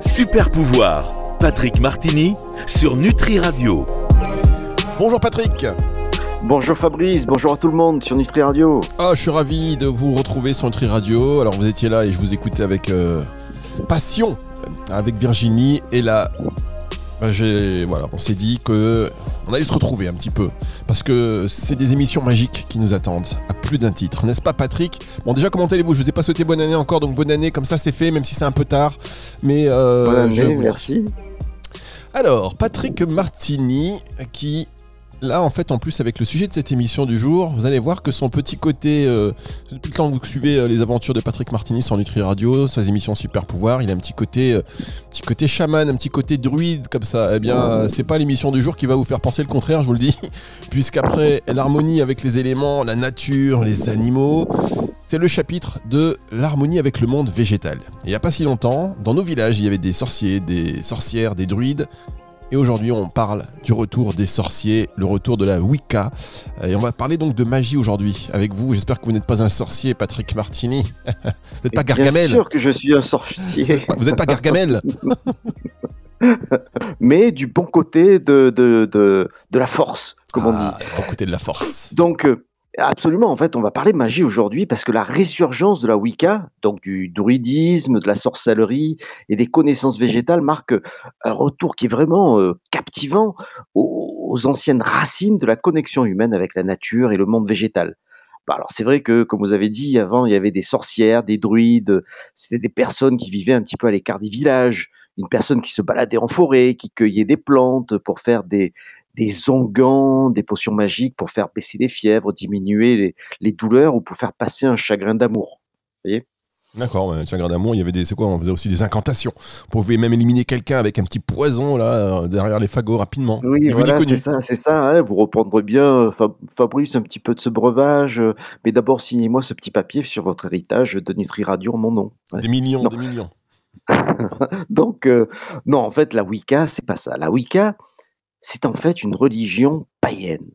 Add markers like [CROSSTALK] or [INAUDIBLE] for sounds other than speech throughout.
Super pouvoir, Patrick Martini sur Nutri Radio. Bonjour Patrick. Bonjour Fabrice, bonjour à tout le monde sur Nutri Radio. Ah, je suis ravi de vous retrouver sur Nutri Radio. Alors vous étiez là et je vous écoutais avec euh, passion avec Virginie et là bah, voilà, on s'est dit que on allait se retrouver un petit peu parce que c'est des émissions magiques qui nous attendent à plus d'un titre, n'est-ce pas Patrick? Bon déjà comment allez-vous? Je vous ai pas souhaité bonne année encore, donc bonne année comme ça c'est fait, même si c'est un peu tard. Mais euh, bonne année, merci. Alors Patrick Martini qui Là, en fait, en plus, avec le sujet de cette émission du jour, vous allez voir que son petit côté. Euh, depuis le temps que vous suivez euh, les aventures de Patrick Martini sur Nutri Radio, ses émissions Super Pouvoir, il a un petit côté, euh, petit côté chaman, un petit côté druide comme ça. Eh bien, c'est pas l'émission du jour qui va vous faire penser le contraire, je vous le dis. [LAUGHS] Puisqu'après l'harmonie avec les éléments, la nature, les animaux, c'est le chapitre de l'harmonie avec le monde végétal. il n'y a pas si longtemps, dans nos villages, il y avait des sorciers, des sorcières, des druides et aujourd'hui, on parle du retour des sorciers, le retour de la Wicca. Et on va parler donc de magie aujourd'hui avec vous. J'espère que vous n'êtes pas un sorcier, Patrick Martini. [LAUGHS] vous n'êtes pas Gargamel. Bien sûr que je suis un sorcier. [LAUGHS] vous n'êtes pas Gargamel. [LAUGHS] Mais du bon côté de, de, de, de la force, comme on ah, dit. Du bon côté de la force. Donc, euh, Absolument, en fait, on va parler de magie aujourd'hui parce que la résurgence de la Wicca, donc du druidisme, de la sorcellerie et des connaissances végétales marque un retour qui est vraiment euh, captivant aux, anciennes racines de la connexion humaine avec la nature et le monde végétal. Bah, alors c'est vrai que, comme vous avez dit, avant il y avait des sorcières, des druides, c'était des personnes qui vivaient un petit peu à l'écart des villages, une personne qui se baladait en forêt, qui cueillait des plantes pour faire des, des onguents, des potions magiques pour faire baisser les fièvres, diminuer les, douleurs ou pour faire passer un chagrin d'amour. Vous voyez? D'accord, un chagrin d'amour, il y avait des, c'est quoi On faisait aussi des incantations. Vous pouvez même éliminer quelqu'un avec un petit poison là euh, derrière les fagots rapidement. Oui, voilà, c'est ça, c'est ça. Hein. vous reprendrez bien, Fabrice, un petit peu de ce breuvage. Euh, mais d'abord, signez-moi ce petit papier sur votre héritage de Nutri Radio en mon nom. Des millions, des millions. [LAUGHS] Donc, euh, non, en fait, la Wicca, c'est pas ça. La Wicca, c'est en fait une religion païenne.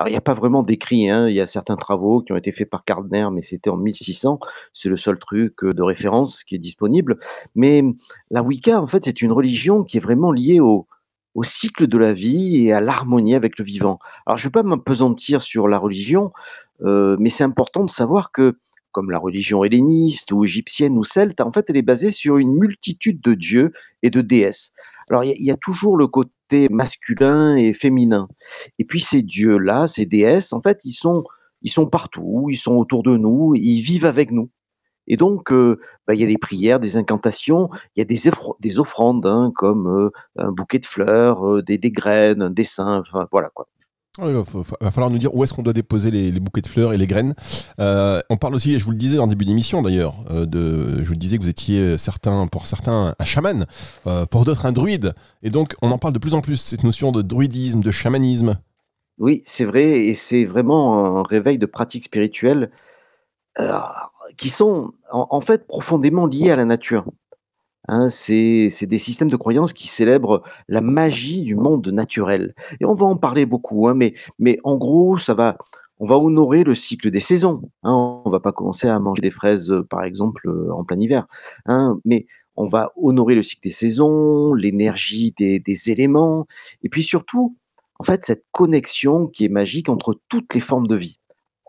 Alors, il n'y a pas vraiment d'écrit, hein. il y a certains travaux qui ont été faits par Gardner, mais c'était en 1600, c'est le seul truc euh, de référence qui est disponible. Mais la Wicca, en fait, c'est une religion qui est vraiment liée au, cycle de la vie et à l'harmonie avec le vivant. Alors, je ne vais pas m'apesantir sur la religion, euh, mais c'est important de savoir que, comme la religion helléniste ou égyptienne ou celte, en fait, elle est basée sur une multitude de dieux et de déesses. Alors, il y, a toujours le côté masculin et féminin. Et puis ces dieux-là, ces déesses, en fait, ils sont, ils sont partout, ils sont autour de nous, ils vivent avec nous. Et donc, euh, bah, il y a des prières, des incantations, il y a des, des offrandes, hein, comme euh, un bouquet de fleurs, euh, des, des, graines, un dessin, voilà quoi. Il va, falloir nous dire où est-ce qu'on doit déposer les, bouquets de fleurs et les graines. Euh, on parle aussi, je vous le disais en début d'émission d'ailleurs, euh, de, je vous disais que vous étiez certains, pour certains un chaman, euh, pour d'autres un druide. Et donc on en parle de plus en plus, cette notion de druidisme, de chamanisme. Oui, c'est vrai, et c'est vraiment un réveil de pratiques spirituelles qui sont en, fait profondément liées à la nature. Hein, c'est des systèmes de croyances qui célèbrent la magie du monde naturel. Et on va en parler beaucoup, hein, mais, en gros, ça va, on va honorer le cycle des saisons. Hein, on va pas commencer à manger des fraises, euh, par exemple, euh, en plein hiver. Mais on va honorer le cycle des saisons, l'énergie des éléments, et puis surtout, en fait, cette connexion qui est magique entre toutes les formes de vie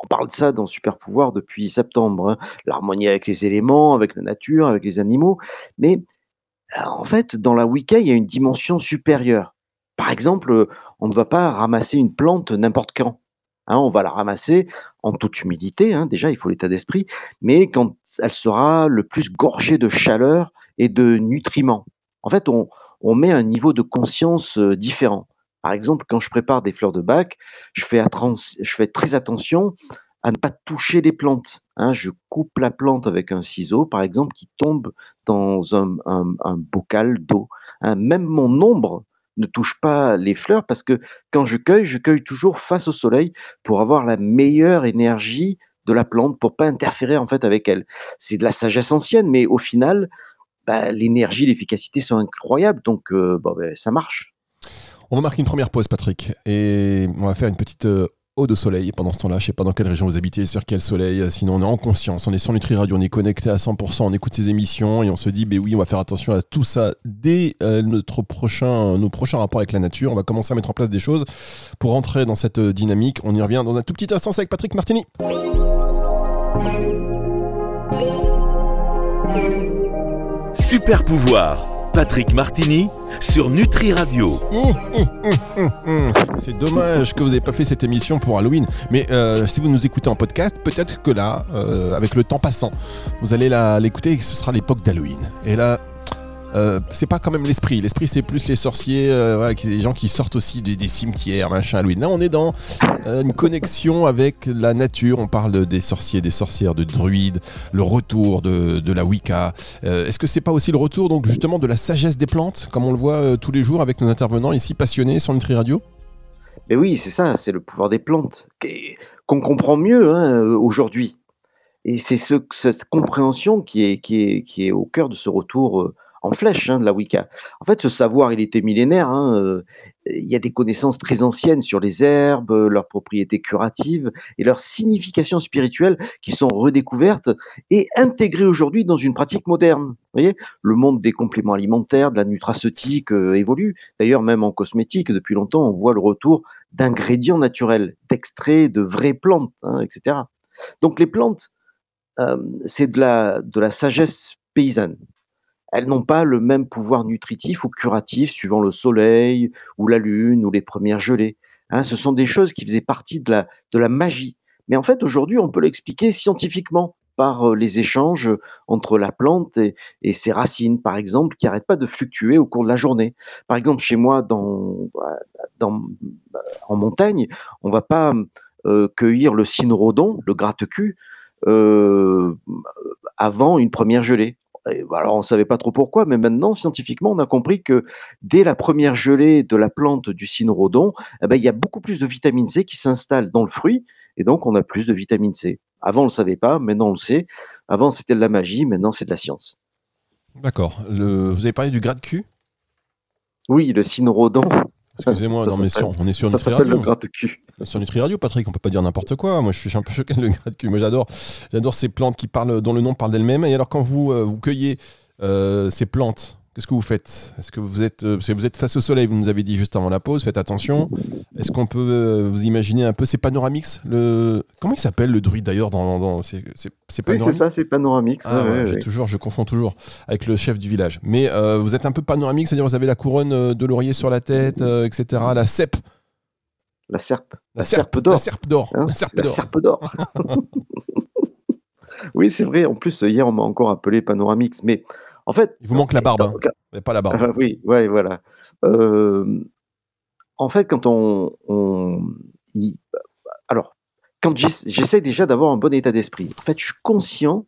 on parle de ça dans Super Pouvoir depuis septembre, hein. l'harmonie avec les éléments, avec la nature, avec les animaux. Mais euh, en fait, dans la Wicca, il y a une dimension supérieure. Par exemple, on ne va pas ramasser une plante n'importe quand. Hein. on va la ramasser en toute humilité, hein. déjà il faut l'état d'esprit, mais quand elle sera le plus gorgée de chaleur et de nutriments. En fait, on, met un niveau de conscience euh, différent. Par exemple, quand je prépare des fleurs de bac, je fais, très attention à ne pas toucher les plantes. Hein. Je coupe la plante avec un ciseau, par exemple, qui tombe dans un, bocal d'eau. Hein. Même mon ombre ne touche pas les fleurs parce que quand je cueille, je cueille toujours face au soleil pour avoir la meilleure énergie de la plante, pour pas interférer en fait avec elle. C'est de la sagesse ancienne, mais au final, bah, l'énergie, l'efficacité sont incroyables, donc euh, ben, ça marche. On va marquer une première pause, Patrick, et on va faire une petite euh, eau de soleil pendant ce temps-là. Je sais pas dans quelle région vous habitez, a le soleil. Sinon, on est en conscience, on est sur Nutri Radio, on est connecté à 100%, on écoute ces émissions et on se dit, ben oui, on va faire attention à tout ça dès euh, nos prochains rapports avec la nature. On va commencer à mettre en place des choses pour rentrer dans cette euh, dynamique. On y revient dans un tout petit instant avec Patrick Martini. Super pouvoir, Patrick Martini sur Nutri Radio. C'est dommage que vous n'ayez pas fait cette émission pour Halloween. Mais euh, si vous nous écoutez en podcast, peut-être que là, euh, avec le temps passant, vous allez l'écouter et ce sera l'époque d'Halloween. Et là, euh, c'est pas quand même l'esprit. L'esprit, c'est plus les sorciers, les gens qui sortent aussi des, cimetières, machin, Halloween. Là, on est dans une connexion avec la nature. On parle des sorciers, des sorcières, de druides, le retour de, la Wicca. Est-ce que c'est pas aussi le retour, donc, justement, de la sagesse des plantes, comme on le voit tous les jours avec nos intervenants ici passionnés sur Nutri Radio? Mais oui, c'est ça, c'est le pouvoir des plantes qu'on comprend mieux hein, aujourd'hui. Et c'est ce, cette compréhension qui, est, qui est au cœur de ce retour en flèche hein, de la Wicca. En fait, ce savoir, il était millénaire. Hein, euh, il y a des connaissances très anciennes sur les herbes, leurs propriétés curatives et leur signification spirituelle qui sont redécouvertes et intégrées aujourd'hui dans une pratique moderne. Vous voyez, le monde des compléments alimentaires, de la nutraceutique euh, évolue. D'ailleurs, même en cosmétique, depuis longtemps, on voit le retour d'ingrédients naturels, d'extraits de vraies plantes, hein, etc. Donc les plantes, euh, c'est de la, de la sagesse paysanne elles n'ont pas le même pouvoir nutritif ou curatif suivant le soleil ou la lune ou les premières gelées. Hein. ce sont des choses qui faisaient partie de la, magie. Mais en fait, aujourd'hui, on peut l'expliquer scientifiquement par euh, les échanges entre la plante et, ses racines, par exemple, qui n'arrêtent pas de fluctuer au cours de la journée. Par exemple, chez moi, dans, dans, en montagne, on ne va pas euh, cueillir le cynorhodon, le gratte-cul, euh, avant une première gelée. Alors on ne savait pas trop pourquoi, mais maintenant, scientifiquement, on a compris que dès la première gelée de la plante du cynorhodon, eh ben, il y a beaucoup plus de vitamine C qui s'installe dans le fruit, et donc on a plus de vitamine C. Avant, on ne le savait pas, maintenant on le sait. Avant, c'était de la magie, maintenant c'est de la science. D'accord. Vous avez parlé du gras de cul? Oui, le cynorhodon. Excusez-moi, non, mais on est sur ça s'appelle le cul. Sur Nutri Radio, Patrick, on peut pas dire n'importe quoi. Moi, je suis un peu choqué de le gras de cul. Moi, j'adore, j'adore ces plantes qui parlent, dont le nom parle d'elles-mêmes. Et alors, quand vous, euh, vous cueillez euh, ces plantes, Qu'est-ce que vous faites Est-ce que vous êtes, euh, vous êtes face au soleil, vous nous avez dit juste avant la pause, faites attention. Est-ce qu'on peut euh, vous imaginer un peu ces panoramix le... Comment il s'appelle le druide d'ailleurs dans, dans... C'est Oui, c'est ça, c'est panoramix. Ah, toujours, je confonds toujours avec le chef du village. Mais euh, vous êtes un peu panoramix, c'est-à-dire vous avez la couronne de laurier sur la tête, etc. La cèpe. La serpe. La, serpe d'or. La serpe d'or. Hein, la serpe d'or. [LAUGHS] oui, c'est vrai. En plus, hier, on m'a encore appelé panoramix. Mais en fait, il vous manque la barbe, hein. pas la barbe. oui, ouais, voilà. en fait, quand on, alors, quand j'essaie déjà d'avoir un bon état d'esprit. En fait, je suis conscient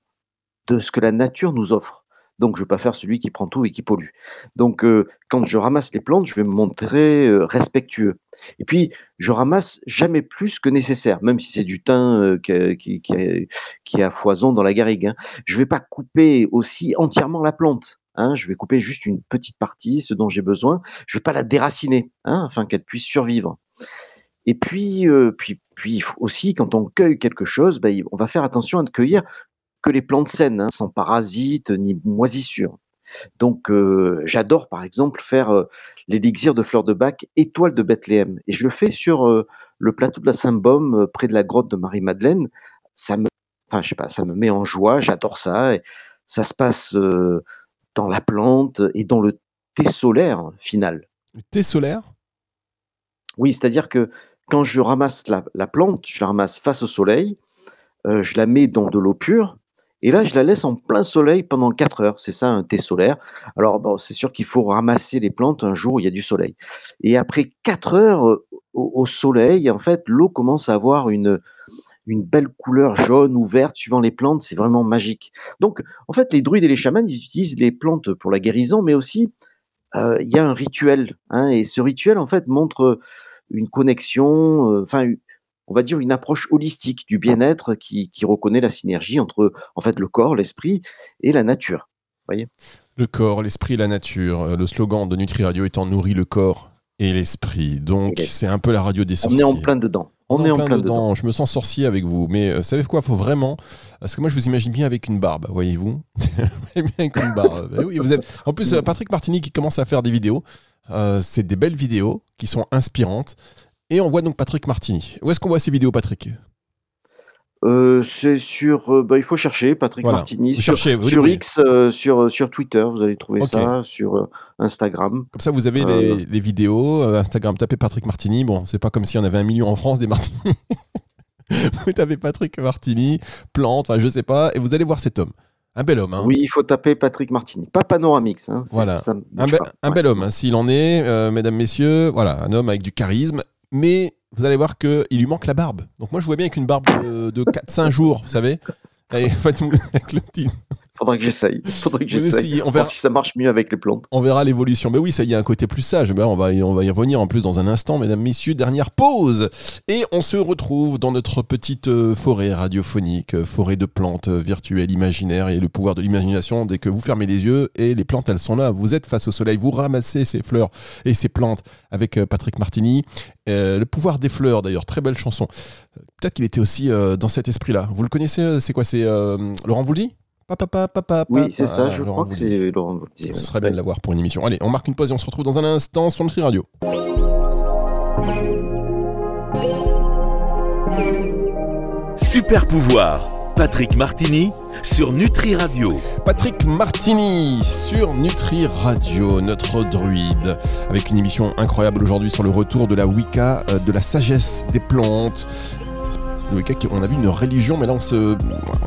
de ce que la nature nous offre. Donc, je ne vais pas faire celui qui prend tout et qui pollue. Donc, euh, quand je ramasse les plantes, je vais me montrer euh, respectueux. Et puis, je ramasse jamais plus que nécessaire, même si c'est du thym euh, qui, qui, foison dans la garrigue. Hein. Je ne vais pas couper aussi entièrement la plante. Hein. Je vais couper juste une petite partie, ce dont j'ai besoin. Je ne vais pas la déraciner, hein, afin qu'elle puisse survivre. Et puis, puis, puis aussi, quand on cueille quelque chose, ben, on va faire attention à ne cueillir que les plantes saines, hein, sans parasites ni moisissures. Donc, euh, j'adore par exemple faire euh, l'élixir de fleurs de bac étoile de Bethléem. Et je le fais sur euh, le plateau de la Saint-Baume, près de la grotte de Marie-Madeleine. Ça me, enfin, je sais pas, ça me met en joie, j'adore ça. Et ça se passe dans la plante et dans le thé solaire final. Le thé solaire? Oui, c'est-à-dire que quand je ramasse la, la, plante, je la ramasse face au soleil, je la mets dans de l'eau pure et là, je la laisse en plein soleil pendant 4 heures. C'est ça un thé solaire. Alors, c'est sûr qu'il faut ramasser les plantes un jour où il y a du soleil. Et après 4 heures euh, au, soleil, en fait, l'eau commence à avoir une, une belle couleur jaune ou verte suivant les plantes. C'est vraiment magique. Donc, en fait, les druides et les chamans, ils utilisent les plantes pour la guérison, mais aussi, euh, il y a un rituel. Hein, et ce rituel, en fait, montre une connexion, euh, enfin, on va dire, une approche holistique du bien-être qui, reconnaît la synergie entre en fait le corps, l'esprit et la nature. Voyez? Le corps, l'esprit, la nature. Euh, le slogan de Nutri Radio étant nourrit le corps et l'esprit. Donc c'est un peu la radio des sorciers. On est en plein dedans. On, est en plein, dedans. Je me sens sorcier avec vous. Mais euh, savez quoi? Faut vraiment. Parce que moi, je vous imagine bien avec une barbe, voyez-vous? [LAUGHS] Bien avec une barbe. [LAUGHS] Oui, vous En plus, euh, Patrick Martini qui commence à faire des vidéos. Euh, c'est des belles vidéos qui sont inspirantes. Et on voit donc Patrick Martini. Où est-ce qu'on voit ces vidéos, Patrick? Euh, c'est sur, euh, bah, il faut chercher Patrick Martini sur, sur X, euh, sur, sur Twitter, vous allez trouver ça, sur Instagram. Comme ça, vous avez les, vidéos, Instagram, tapez Patrick Martini. Bon, c'est pas comme si on avait un million en France des Martini. [LAUGHS] vous tapez Patrick Martini, plante, enfin je sais pas, et vous allez voir cet homme. Un bel homme. Hein. Oui, il faut taper Patrick Martini, pas Panoramix. Hein, voilà, un, bel homme, hein, s'il en est, mesdames, messieurs. Voilà, un homme avec du charisme, mais vous allez voir qu'il lui manque la barbe. Donc moi, je vois bien avec une barbe de, de 4-5 jours, vous savez. [LAUGHS] avec le petit, Faudra que j'essaye. [LAUGHS] Faudrait que j'essaye. On verra si ça marche mieux avec les plantes. On verra l'évolution. Mais oui, ça y a un côté plus sage. on, va, on va y revenir en plus dans un instant, mesdames, messieurs. Dernière pause. Et on se retrouve dans notre petite euh, forêt radiophonique, euh, forêt de plantes euh, virtuelles, imaginaires et le pouvoir de l'imagination. Dès que vous fermez les yeux et les plantes, elles sont là. Vous êtes face au soleil. Vous ramassez ces fleurs et ces plantes avec Patrick Martini. le pouvoir des fleurs, d'ailleurs, très belle chanson. Peut-être qu'il était aussi dans cet esprit-là. Vous le connaissez C'est quoi? C'est Laurent Vouldy Papa, papa, oui, c'est ça, je crois que c'est Laurent Ce serait bien de l'avoir pour une émission. Allez, on marque une pause et on se retrouve dans un instant sur Nutri Radio. Super pouvoir, Patrick Martini sur Nutri Radio. Patrick Martini sur Nutri Radio, notre druide, avec une émission incroyable aujourd'hui sur le retour de la Wicca, euh, de la sagesse des plantes, on a vu une religion, mais là on, se,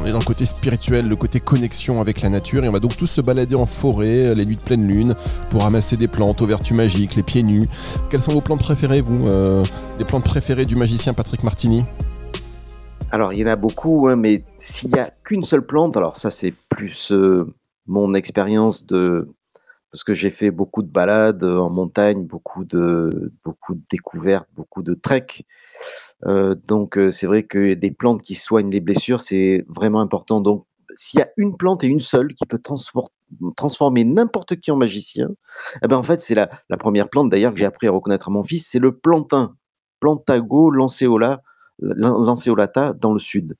on est dans le côté spirituel, le côté connexion avec la nature, et on va donc tous se balader en forêt, les nuits de pleine lune, pour ramasser des plantes aux vertus magiques, les pieds nus. Quelles sont vos plantes préférées, vous euh, Les plantes préférées du magicien Patrick Martini? Alors, il y en a beaucoup, hein, mais s'il n'y a qu'une seule plante, alors ça c'est plus euh, mon expérience de... Parce que j'ai fait beaucoup de balades en montagne, beaucoup de, beaucoup de découvertes, beaucoup de treks. Euh, donc euh, c'est vrai que des plantes qui soignent les blessures, c'est vraiment important. Donc s'il y a une plante et une seule qui peut transformer n'importe qui en magicien, eh ben en fait c'est la, première plante d'ailleurs que j'ai appris à reconnaître à mon fils, c'est le plantain, Plantago lanceolata dans le sud.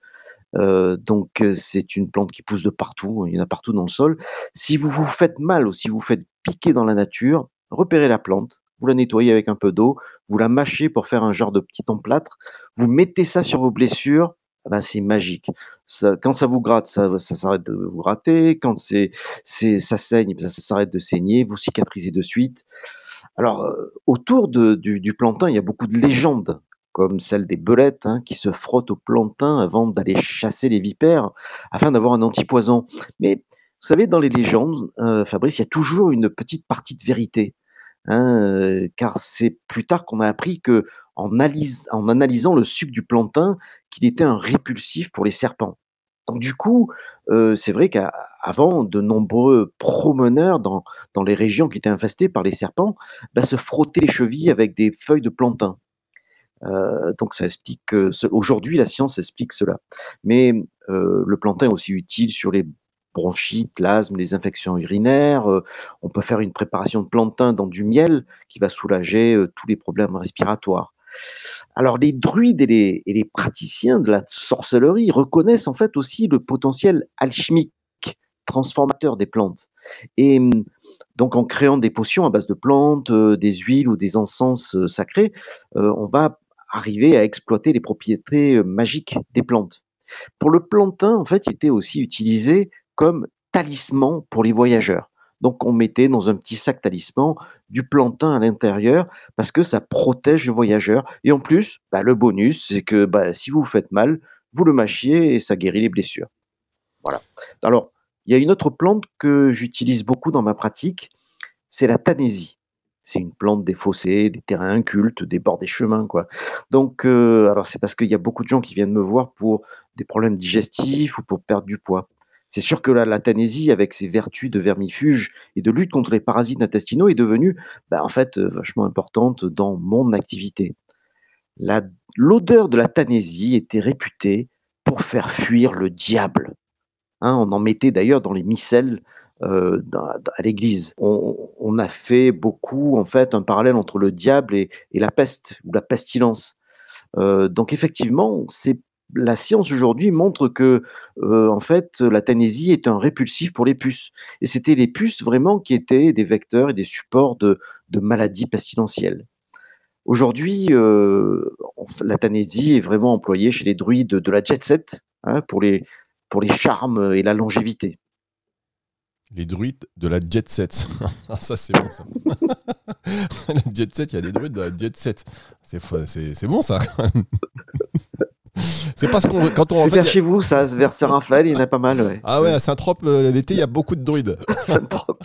Euh, donc c'est une plante qui pousse de partout, il y en a partout dans le sol. Si vous vous faites mal ou si vous vous faites piquer dans la nature, repérez la plante, vous la nettoyez avec un peu d'eau, vous la mâchez pour faire un genre de petit emplâtre, vous mettez ça sur vos blessures, eh ben c'est magique. quand ça vous gratte, ça, s'arrête de vous gratter. Quand c'est, ça saigne, ça, s'arrête de saigner. Vous cicatrisez de suite. Alors, euh, autour du, plantain, il y a beaucoup de légendes, comme celle des belettes hein, qui se frottent au plantain avant d'aller chasser les vipères, afin d'avoir un antipoison. Mais vous savez, dans les légendes, euh, Fabrice, il y a toujours une petite partie de vérité. Hein, car c'est plus tard qu'on a appris que en, analysant le sucre du plantain, qu'il était un répulsif pour les serpents. Donc du coup, c'est vrai qu'avant, de nombreux promeneurs dans, les régions qui étaient infestées par les serpents bah, se frottaient les chevilles avec des feuilles de plantain. Donc ça explique aujourd'hui la science explique cela. Mais le plantain est aussi utile sur les bronchite, l'asthme, les infections urinaires. Euh, on peut faire une préparation de plantain dans du miel qui va soulager euh, tous les problèmes respiratoires. Alors les druides et les, praticiens de la sorcellerie reconnaissent en fait aussi le potentiel alchimique, transformateur des plantes. Et hum, donc en créant des potions à base de plantes, euh, des huiles ou des encens sacrés, on va arriver à exploiter les propriétés magiques des plantes. Pour le plantain, en fait, il était aussi utilisé comme talisman pour les voyageurs. Donc on mettait dans un petit sac talisman du plantain à l'intérieur parce que ça protège le voyageur. Et en plus, bah, le bonus, c'est que bah, si vous vous faites mal, vous le mâchiez et ça guérit les blessures. Voilà. Alors, il y a une autre plante que j'utilise beaucoup dans ma pratique, c'est la tanésie. C'est une plante des fossés, des terrains incultes, des bords des chemins, quoi. Donc, euh, alors c'est parce qu'il y a beaucoup de gens qui viennent me voir pour des problèmes digestifs ou pour perdre du poids. C'est sûr que la, la avec ses vertus de vermifuge et de lutte contre les parasites intestinaux, est devenue bah, en fait euh, vachement importante dans mon activité. L'odeur de la tanésie était réputée pour faire fuir le diable. Hein, on en mettait d'ailleurs dans les missels euh, à l'église. On, a fait beaucoup, en fait, un parallèle entre le diable et, la peste ou la pestilence. donc effectivement, c'est la science aujourd'hui montre que, en fait, la tanésie est un répulsif pour les puces et c'était les puces vraiment qui étaient des vecteurs et des supports de maladies pestilentielles. Aujourd'hui, tanésie est vraiment employée chez les druides de la jet set, hein, pour les pour les charmes et la longévité. Les druides de la jet set. [LAUGHS] Ah, ça, c'est bon, ça. [LAUGHS] la jet set, il y a des druides de la jet set. C'est, c'est, bon, ça, [LAUGHS] C'est parce qu'on quand on vers chez vous ça vers Saint-Raphaël il y en a pas mal ouais. Ah ouais à Saint-Trope euh, l'été il y a beaucoup de druides. Saint-Trope.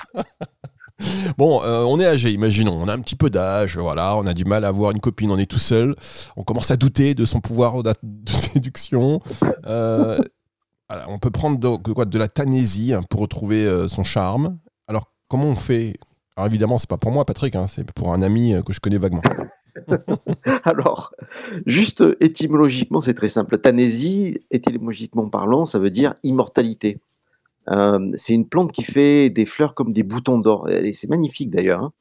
Bon, euh, on est âgé, imaginons, on a un petit peu d'âge, voilà, on a du mal à avoir une copine, on est tout seul, on commence à douter de son pouvoir de, séduction. Euh, on peut prendre de, quoi, de la tanésie pour retrouver euh, son charme. Alors, comment on fait? Alors, évidemment, c'est pas pour moi, Patrick, hein, c'est pour un ami euh, que je connais vaguement. [LAUGHS] Alors, juste étymologiquement, c'est très simple. Tanésie, étymologiquement parlant, ça veut dire immortalité. Euh, c'est une plante qui fait des fleurs comme des boutons d'or. C'est magnifique d'ailleurs. Hein.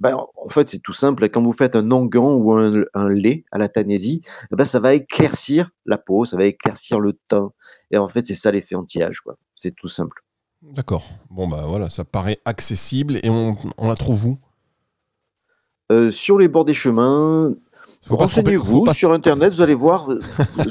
Ben, en fait, c'est tout simple. Quand vous faites un onguent ou un, lait à la tanésie, eh ben, ça va éclaircir la peau, ça va éclaircir le teint. Et en fait, c'est ça l'effet anti-âge. C'est tout simple. D'accord. Bon, bah voilà, ça paraît accessible. Et on, la trouve où? Euh, Sur les bords des chemins, Renseignez-vous sur Internet, vous allez voir, euh,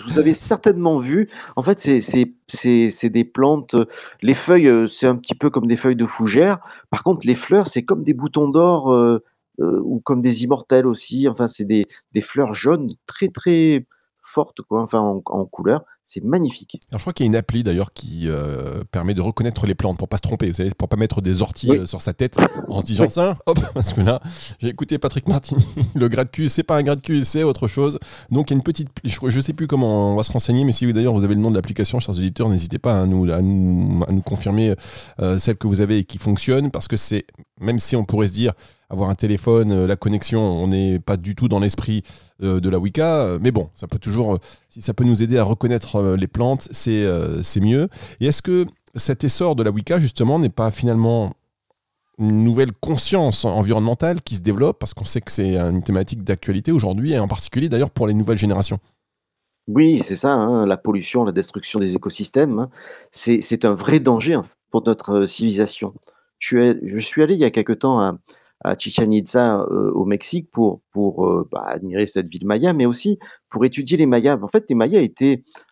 vous avez certainement vu. En fait, c'est des plantes. Les feuilles, euh, c'est un petit peu comme des feuilles de fougère. Par contre, les fleurs, c'est comme des boutons d'or euh, ou comme des immortelles aussi. Enfin, c'est des, des fleurs jaunes très très forte, quoi, enfin en, couleur. C'est magnifique. Alors, je crois qu'il y a une appli d'ailleurs qui euh, permet de reconnaître les plantes pour pas se tromper, vous savez, pour pas mettre des orties euh, sur sa tête en se disant ça. Hop, [LAUGHS] parce que là, j'ai écouté Patrick Martini, [LAUGHS] le grade Q, c'est pas un grade Q, c'est autre chose. Donc il y a une petite, je, je sais plus comment on va se renseigner, mais si d'ailleurs vous avez le nom de l'application, chers auditeurs, n'hésitez pas à nous, à nous, à nous confirmer euh, celle que vous avez et qui fonctionne, parce que c'est, même si on pourrait se dire avoir un téléphone, euh, la connexion, on n'est pas du tout dans l'esprit euh, de la Wicca. Euh, mais bon, ça peut toujours, si ça peut nous aider à reconnaître les plantes, c'est mieux. Et est-ce que cet essor de la Wicca, justement, n'est pas finalement une nouvelle conscience environnementale qui se développe, parce qu'on sait que c'est une thématique d'actualité aujourd'hui, et en particulier d'ailleurs pour les nouvelles générations? Oui, c'est ça, hein, la pollution, la destruction des écosystèmes, hein. c'est un vrai danger hein, pour notre civilisation. Je suis, allé il y a quelque temps à, à Chichen Itza euh, au Mexique pour, euh, bah, admirer cette ville maya, mais aussi pour étudier les Mayas. En fait, les Mayas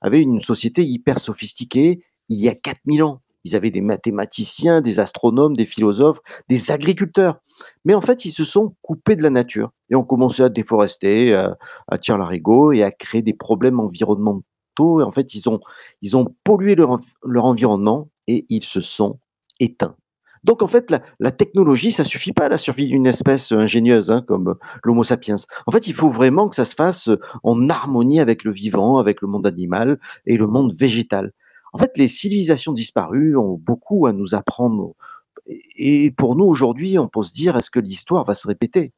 avaient une société hyper sophistiquée il y a 4000 ans. Ils avaient des mathématiciens, des astronomes, des philosophes, des agriculteurs. Mais en fait, ils se sont coupés de la nature et ont commencé à déforester, à, à tirer l'arigot et à créer des problèmes environnementaux. Et en fait, ils ont, pollué leur environnement et ils se sont éteints. Donc en fait, la, technologie, ça suffit pas à la survie d'une espèce ingénieuse hein, comme l'Homo sapiens. En fait, il faut vraiment que ça se fasse en harmonie avec le vivant, avec le monde animal et le monde végétal. En fait, les civilisations disparues ont beaucoup à nous apprendre. Et pour nous, aujourd'hui, on peut se dire, est-ce que l'histoire va se répéter?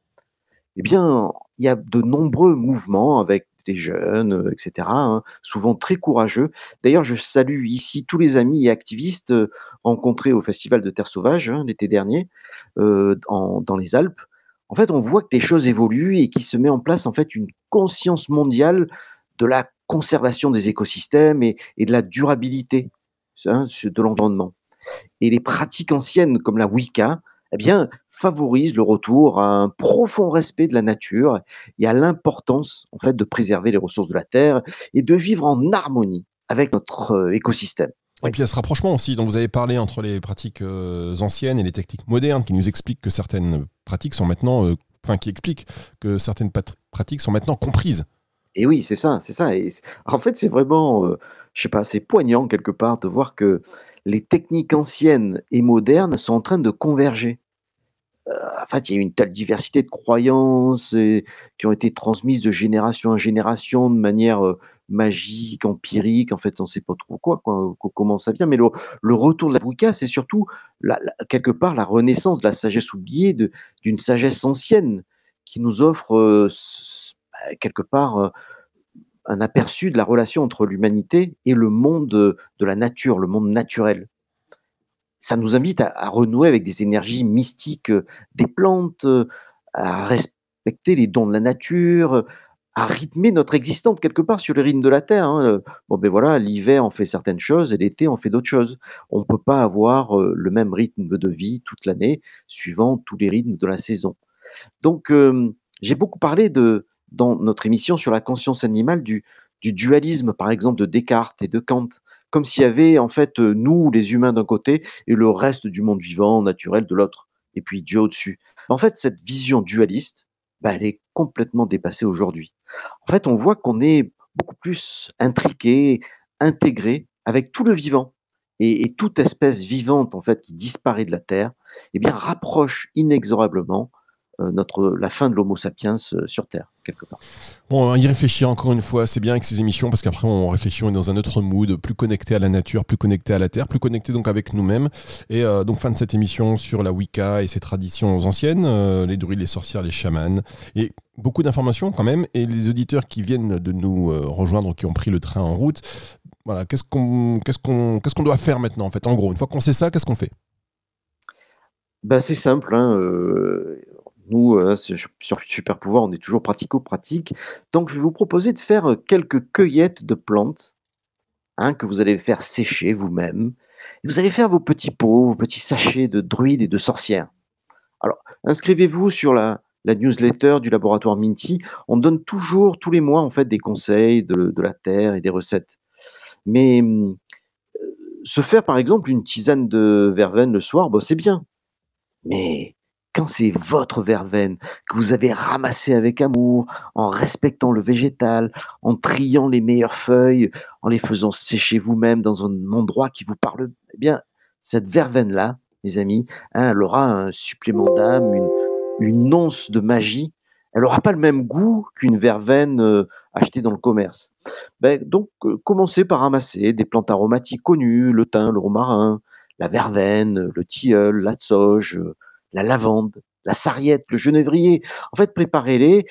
Eh bien, il y a de nombreux mouvements avec des jeunes, euh, etc., hein, souvent très courageux. D'ailleurs, je salue ici tous les amis et activistes euh, rencontrés au Festival de Terre Sauvage hein, l'été dernier euh, dans les Alpes. En fait, on voit que les choses évoluent et qu'il se met en place en fait une conscience mondiale de la conservation des écosystèmes et, de la durabilité hein, de l'environnement. Et les pratiques anciennes comme la Wicca, eh bien, favorise le retour à un profond respect de la nature et à l'importance, en fait, de préserver les ressources de la Terre et de vivre en harmonie avec notre euh, écosystème. Et puis il y a ce rapprochement aussi dont vous avez parlé entre les pratiques euh, anciennes et les techniques modernes qui nous expliquent que certaines pratiques sont maintenant, euh, enfin qui expliquent que certaines pratiques sont maintenant comprises. Et oui, c'est ça, c'est ça. Et en fait, c'est vraiment, je sais pas, c'est poignant quelque part de voir que les techniques anciennes et modernes sont en train de converger. Euh, en fait, il y a une telle diversité de croyances qui ont été transmises de génération en génération de manière euh, magique, empirique. En fait, on ne sait pas trop quoi, comment ça vient. Mais le, retour de la Wicca, c'est surtout quelque part la renaissance de la sagesse oubliée, d'une sagesse ancienne qui nous offre euh, quelque part un aperçu de la relation entre l'humanité et le monde de, la nature, le monde naturel. Ça nous invite à, renouer avec des énergies mystiques euh, des plantes, euh, à respecter les dons de la nature, à rythmer notre existence quelque part sur le rythme de la Terre. Hein. Bon, ben voilà, l'hiver on fait certaines choses et l'été on fait d'autres choses. On ne peut pas avoir euh, le même rythme de vie toute l'année, suivant tous les rythmes de la saison. Donc, j'ai beaucoup parlé de, dans notre émission sur la conscience animale du dualisme, par exemple, de Descartes et de Kant, comme s'il y avait en fait nous, les humains d'un côté, et le reste du monde vivant, naturel de l'autre, et puis Dieu au-dessus. En fait, cette vision dualiste, bah, elle est complètement dépassée aujourd'hui. En fait, on voit qu'on est beaucoup plus intriqué, intégré avec tout le vivant. Et, toute espèce vivante en fait qui disparaît de la Terre, eh bien rapproche inexorablement euh, notre, la fin de l'Homo sapiens euh, sur Terre, quelque part. Bon, y réfléchir encore une fois, c'est bien avec ces émissions parce qu'après on réfléchit, on est dans un autre mood, plus connecté à la nature, plus connecté à la Terre, plus connecté donc avec nous-mêmes. Et euh, donc fin de cette émission sur la Wicca et ses traditions anciennes, les druides, les sorcières, les chamans. Et beaucoup d'informations quand même. Et les auditeurs qui viennent de nous rejoindre, qui ont pris le train en route, voilà, qu'est-ce qu'on qu'est-ce qu'on qu'est-ce qu'on doit faire maintenant en fait? En gros, une fois qu'on sait ça, qu'est-ce qu'on fait? Ben, c'est simple, hein, nous, euh, sur Super Pouvoir, on est toujours pratico-pratique. Donc, je vais vous proposer de faire euh, quelques cueillettes de plantes hein, que vous allez faire sécher vous-même. vous allez faire vos petits pots, vos petits sachets de druides et de sorcières. Alors, inscrivez-vous sur la, newsletter du laboratoire Minty. On donne toujours, tous les mois, en fait, des conseils de, la terre et des recettes. Mais euh, se faire, par exemple, une tisane de verveine le soir, bon, c'est bien. Mais quand c'est votre verveine que vous avez ramassé avec amour, en respectant le végétal, en triant les meilleures feuilles, en les faisant sécher vous-même dans un endroit qui vous parle, eh bien, cette verveine-là, mes amis, hein, elle aura un supplément d'âme, une, once de magie. Elle n'aura pas le même goût qu'une verveine euh, achetée dans le commerce. Ben, donc, euh, commencez par ramasser des plantes aromatiques connues, le thym, le romarin, la verveine, le tilleul, la sauge, la lavande, la sarriette, le genévrier. En fait, préparez-les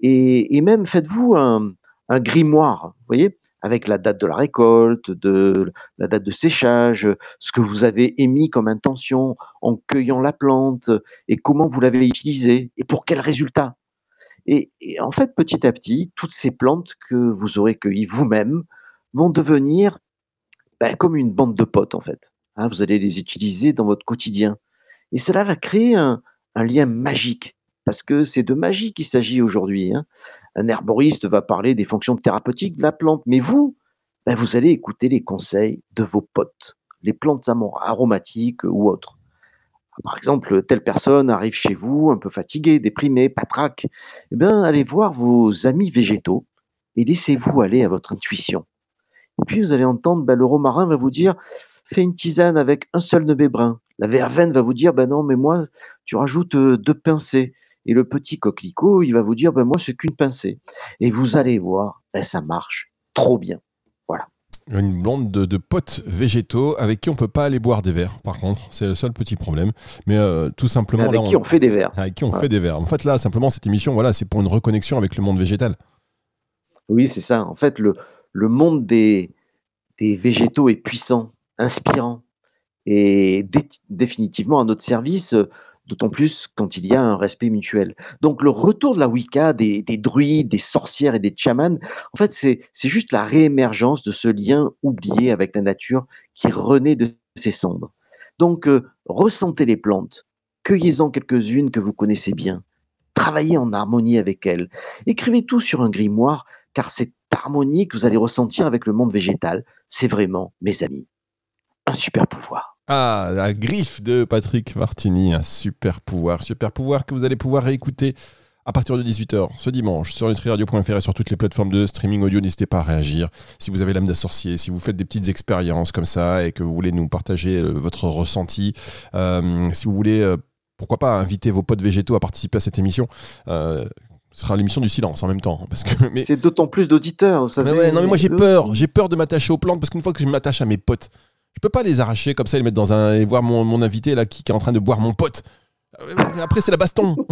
et, même faites-vous un, grimoire, vous voyez, avec la date de la récolte, de la date de séchage, ce que vous avez émis comme intention en cueillant la plante et comment vous l'avez utilisée et pour quel résultat. Et, en fait, petit à petit, toutes ces plantes que vous aurez cueillies vous-même vont devenir ben, comme une bande de potes, en fait. Hein, vous allez les utiliser dans votre quotidien. Et cela va créer un, lien magique, parce que c'est de magie qu'il s'agit aujourd'hui. Hein. Un herboriste va parler des fonctions thérapeutiques de la plante, mais vous, ben, vous allez écouter les conseils de vos potes, les plantes aromatiques ou autres. Par exemple, telle personne arrive chez vous un peu fatiguée, déprimée, patraque. Eh bien, allez voir vos amis végétaux et laissez-vous aller à votre intuition. Et puis, vous allez entendre, ben, le romarin va vous dire, fais une tisane avec un seul nebé brun. La verveine va vous dire, ben non, mais moi, tu rajoutes deux pincées. Et le petit coquelicot, il va vous dire, ben moi, c'est qu'une pincée. Et vous allez voir, ben ça marche trop bien. Voilà. Une bande de, potes végétaux avec qui on peut pas aller boire des verres, par contre. C'est le seul petit problème. Mais tout simplement. Avec qui on... fait des verres. Avec qui on fait des verres. En fait, là, simplement, cette émission, voilà, c'est pour une reconnexion avec le monde végétal. Oui, c'est ça. En fait, le, le monde des, des végétaux est puissant, inspirant et définitivement à notre service, euh, d'autant plus quand il y a un respect mutuel. Donc le retour de la Wicca, des, druides, des sorcières et des chamans, en fait, c'est juste la réémergence de ce lien oublié avec la nature qui renaît de ses cendres. Donc euh, ressentez les plantes, cueillez-en quelques-unes que vous connaissez bien, travaillez en harmonie avec elles, écrivez tout sur un grimoire, car cette harmonie que vous allez ressentir avec le monde végétal, c'est vraiment, mes amis, un super pouvoir. Ah, la griffe de Patrick Martini, un super pouvoir, super pouvoir que vous allez pouvoir réécouter à partir de 18h ce dimanche sur nutriradio.fr et sur toutes les plateformes de streaming audio. N'hésitez pas à réagir. Si vous avez l'âme d'assorcier, si vous faites des petites expériences comme ça et que vous voulez nous partager euh, votre ressenti, euh, si vous voulez, euh, pourquoi pas, inviter vos potes végétaux à participer à cette émission. ce sera l'émission du silence en même temps. Parce que, mais... C'est d'autant plus d'auditeurs, vous savez. Mais non, mais moi j'ai peur. J'ai peur de m'attacher aux plantes parce qu'une fois que je m'attache à mes potes, je peux pas les arracher comme ça et les mettre dans un et voir mon, invité là qui, est en train de boire mon pote. Euh, après, c'est la baston. [LAUGHS]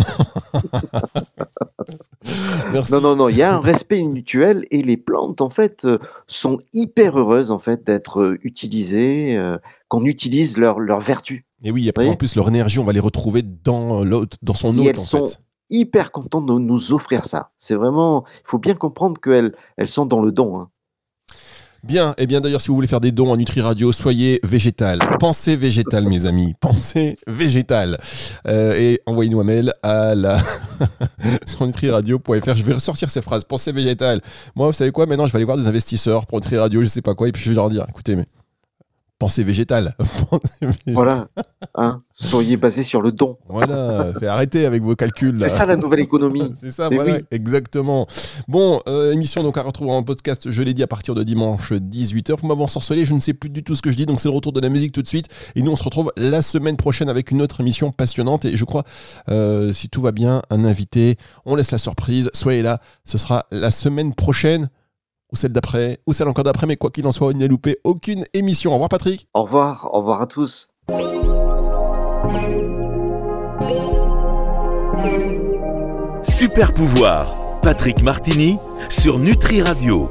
Non, non, non, il y a un respect mutuel et les plantes, en fait, euh, sont hyper heureuses, en fait, d'être euh, utilisées, qu'on utilise leurs leur vertus. Et oui, après, en plus, leur énergie, on va les retrouver dans, dans son hôte, en fait. hyper contentes de nous offrir ça. C'est vraiment, il faut bien comprendre qu'elles elles sont dans le don. hein. Bien, et bien d'ailleurs, si vous voulez faire des dons en Nutri Radio, soyez végétal. Pensez végétal, mes amis. Pensez végétal. Euh, et envoyez-nous un mail à la [LAUGHS] sur nutriradio.fr. Je vais ressortir ces phrases. Pensez végétal. Moi, vous savez quoi? Maintenant, je vais aller voir des investisseurs pour Nutri Radio, je sais pas quoi, et puis je vais leur dire écoutez, mais pensez végétal. [LAUGHS] Voilà. Hein. Soyez basés sur le don. Voilà, fait arrêter avec vos calculs. C'est ça la nouvelle économie. [LAUGHS] C'est ça, Mais voilà, oui. exactement. Bon, euh, émission donc à retrouver en podcast, je l'ai dit, à partir de dimanche 18h. Vous m'avez ensorcelé, je ne sais plus du tout ce que je dis, donc c'est le retour de la musique tout de suite. Et nous, on se retrouve la semaine prochaine avec une autre émission passionnante. Et je crois, euh, si tout va bien, un invité. On laisse la surprise. Soyez là, ce sera la semaine prochaine, ou celle d'après, ou celle encore d'après, mais quoi qu'il en soit, il n'y a loupé aucune émission. Au revoir, Patrick. Au revoir. Au revoir à tous. Super pouvoir, Patrick Martini sur Nutri Radio.